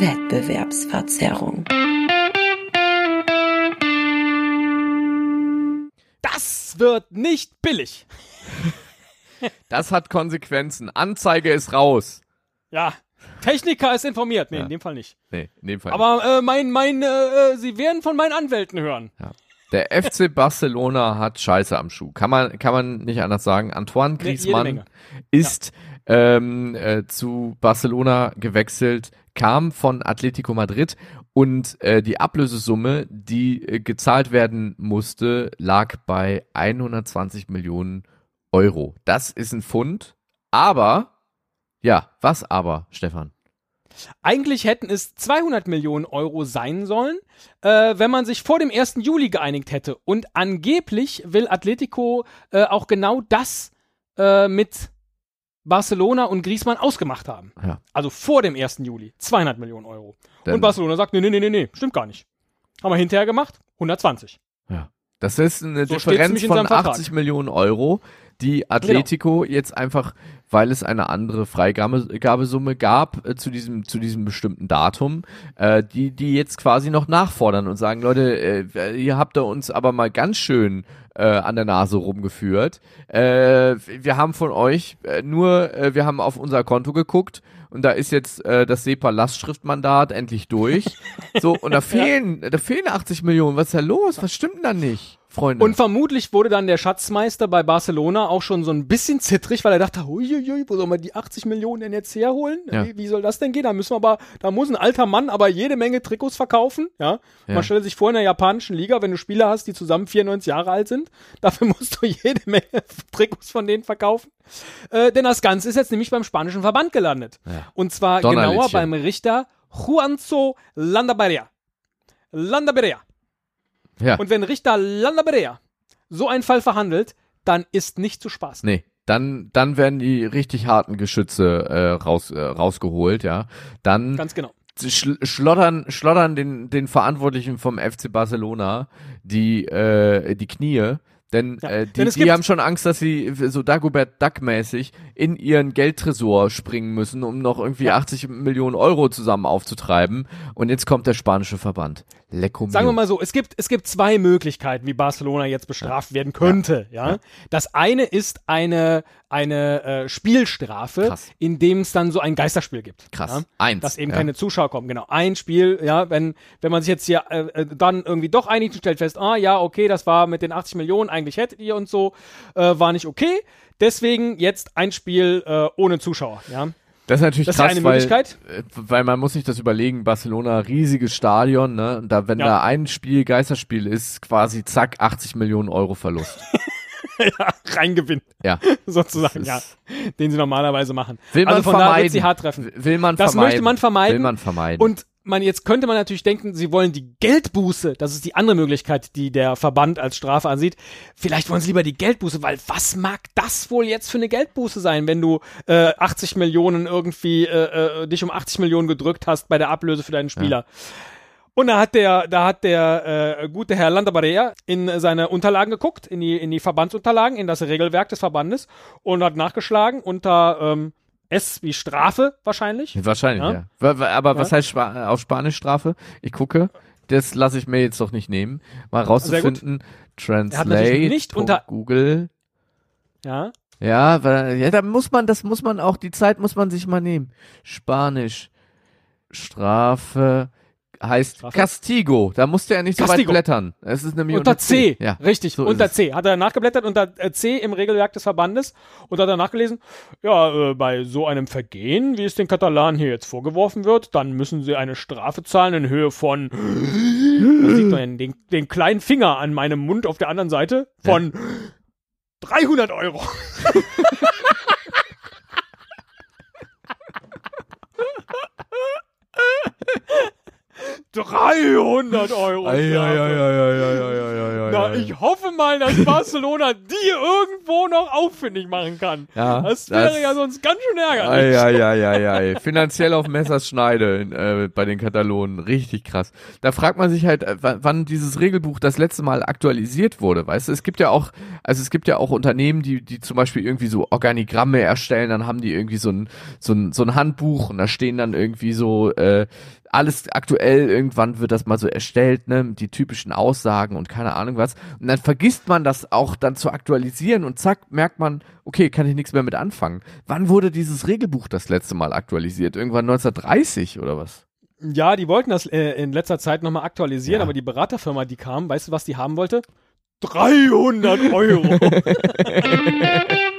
Wettbewerbsverzerrung. Das wird nicht billig. Das hat Konsequenzen. Anzeige ist raus. Ja. Techniker ist informiert. Nee, Ja. in dem Fall nicht. Nee, in dem Fall. Aber äh, mein, mein, äh, äh, Sie werden von meinen Anwälten hören. nicht. Der FC Barcelona hat Scheiße am Schuh. Kann man, kann man nicht anders sagen. Antoine Griezmann Menge. ist ähm, äh, zu Barcelona gewechselt, kam von Atletico Madrid und äh, die Ablösesumme, die äh, gezahlt werden musste, lag bei 120 Millionen Euro. Das ist ein Pfund, aber, ja, was aber, Stefan? Eigentlich hätten es 200 Millionen Euro sein sollen, äh, wenn man sich vor dem 1. Juli geeinigt hätte. Und angeblich will Atletico äh, auch genau das äh, mit Barcelona und Griezmann ausgemacht haben. Ja. Also vor dem 1. Juli. 200 Millionen Euro. Denn- und Barcelona sagt, nee, nee, nee, nee, nee, stimmt gar nicht. Haben wir hinterher gemacht? 120. Ja. Das ist eine So Differenz von seinem Vertrag. 80 Millionen Euro, die Atletico jetzt einfach, weil es eine andere Freigabesumme gab äh, zu diesem zu diesem bestimmten Datum, äh, die die jetzt quasi noch nachfordern und sagen, Leute, äh, ihr habt da uns aber mal ganz schön äh, an der Nase rumgeführt. Äh, wir haben von euch äh, nur, äh, wir haben auf unser Konto geguckt und da ist jetzt äh, das SEPA-Lastschriftmandat endlich durch. so, und da fehlen, da fehlen 80 Millionen. Was ist da los? Was stimmt denn da nicht, Freunde? Und vermutlich wurde dann der Schatzmeister bei Barcelona auch schon so ein bisschen zittrig, weil er dachte, huiuiui, wo soll man die 80 Millionen denn jetzt herholen? Ja. Wie, wie soll das denn gehen? Da müssen wir aber, da muss ein alter Mann aber jede Menge Trikots verkaufen, ja. Ja. Man stelle sich vor in der japanischen Liga, wenn du Spieler hast, die zusammen 94 Jahre alt sind, dafür musst du jede Menge Trikots von denen verkaufen. Äh, denn das Ganze ist jetzt nämlich beim spanischen Verband gelandet. Ja. Und zwar genauer beim Richter Juanzo Landaberea. Landaberea. ja. Und wenn Richter Landaberea so einen Fall verhandelt, dann ist nicht zu spaßen. Nee, dann, dann werden die richtig harten Geschütze äh, raus, äh, rausgeholt, ja. Dann Ganz genau. Schl schlottern, schlottern den, den Verantwortlichen vom FC Barcelona die, äh, die Knie. Denn, Ja, äh, die, denn die haben schon Angst, dass sie so Dagobert Duck-mäßig in ihren Geldtresor springen müssen, um noch irgendwie Ja. 80 Millionen Euro zusammen aufzutreiben. Und jetzt kommt der spanische Verband. Lecco Sagen wir mal so, es gibt, es gibt zwei Möglichkeiten, wie Barcelona jetzt bestraft werden könnte. Ja. Das eine ist eine, eine äh, Spielstrafe, Krass. in dem es dann so ein Geisterspiel gibt. Krass. Ja. Eins. Dass eben ja. keine Zuschauer kommen. Genau. Ein Spiel, ja, wenn, wenn man sich jetzt hier äh, äh, dann irgendwie doch einigt und stellt fest, ah ja, okay, das war mit den 80 Millionen, eigentlich hättet ihr und so, äh, war nicht okay. Deswegen jetzt ein Spiel äh, ohne Zuschauer. Ja. Das ist natürlich Das ist krass, eine weil, Möglichkeit. äh, weil man muss sich das überlegen, Barcelona, riesiges Stadion, ne? Und da, wenn Ja. da ein Spiel Geisterspiel ist, quasi zack, 80 Millionen Euro Verlust. ja, reingewinnt, Ja. sozusagen, Das ja. ist- Den sie normalerweise machen. Will man also von da wird vermeiden. sie hart treffen. Will man Das vermeiden. möchte man vermeiden. Will man vermeiden. Und man, jetzt könnte man natürlich denken, sie wollen die Geldbuße, das ist die andere Möglichkeit, die der Verband als Strafe ansieht. Vielleicht wollen sie lieber die Geldbuße, weil was mag das wohl jetzt für eine Geldbuße sein, wenn du äh, 80 Millionen irgendwie, äh, äh, dich um 80 Millionen gedrückt hast bei der Ablöse für deinen Spieler. Und da hat der, da hat der äh, gute Herr Landabarea in seine Unterlagen geguckt, in die, in die Verbandsunterlagen, in das Regelwerk des Verbandes und hat nachgeschlagen unter ähm, S wie Strafe wahrscheinlich. Wahrscheinlich, Ja. ja. Wa- Aber was Ja. heißt Spa auf Spanisch Strafe? Ich gucke. Das lasse ich mir jetzt doch nicht nehmen. Mal rauszufinden. Translate. nicht unter- Google. Ja. Ja, weil, ja, da muss man, das muss man auch, die Zeit muss man sich mal nehmen. Spanisch. Strafe heißt Strafe? Castigo. Da musste er nicht so Castigo. weit blättern. Es ist nämlich Unter C. Ja. Richtig, so unter. C. Hat er nachgeblättert unter äh, C im Regelwerk des Verbandes und hat er nachgelesen, ja, äh, bei so einem Vergehen, wie es den Katalanen hier jetzt vorgeworfen wird, dann müssen sie eine Strafe zahlen in Höhe von, den, den kleinen Finger an meinem Mund auf der anderen Seite, von 300 Euro. 300 Euro. Na, ich hoffe mal, dass Barcelona die irgendwo noch auffindig machen kann. Ja, das wäre das ja sonst ganz schön ärgerlich. Ei, ei, ei, ei, ei. Finanziell auf Messers Schneide äh, bei den Katalonen. Richtig krass. Da fragt man sich halt, äh, wann dieses Regelbuch das letzte Mal aktualisiert wurde. Weißt du, es gibt ja auch, also es gibt ja auch Unternehmen, die, die zum Beispiel irgendwie so Organigramme erstellen, dann haben die irgendwie so ein, so ein, so ein Handbuch und da stehen dann irgendwie so, äh, alles aktuell, irgendwann wird das mal so erstellt, ne, die typischen Aussagen und keine Ahnung was. Und dann vergisst man das auch dann zu aktualisieren und zack, merkt man, okay, kann ich nichts mehr mit anfangen. Wann wurde dieses Regelbuch das letzte Mal aktualisiert? Irgendwann 1930 oder was? Ja, die wollten das äh, in letzter Zeit nochmal aktualisieren, ja. aber die Beraterfirma, die kam, weißt du, was die haben wollte? 300 Euro.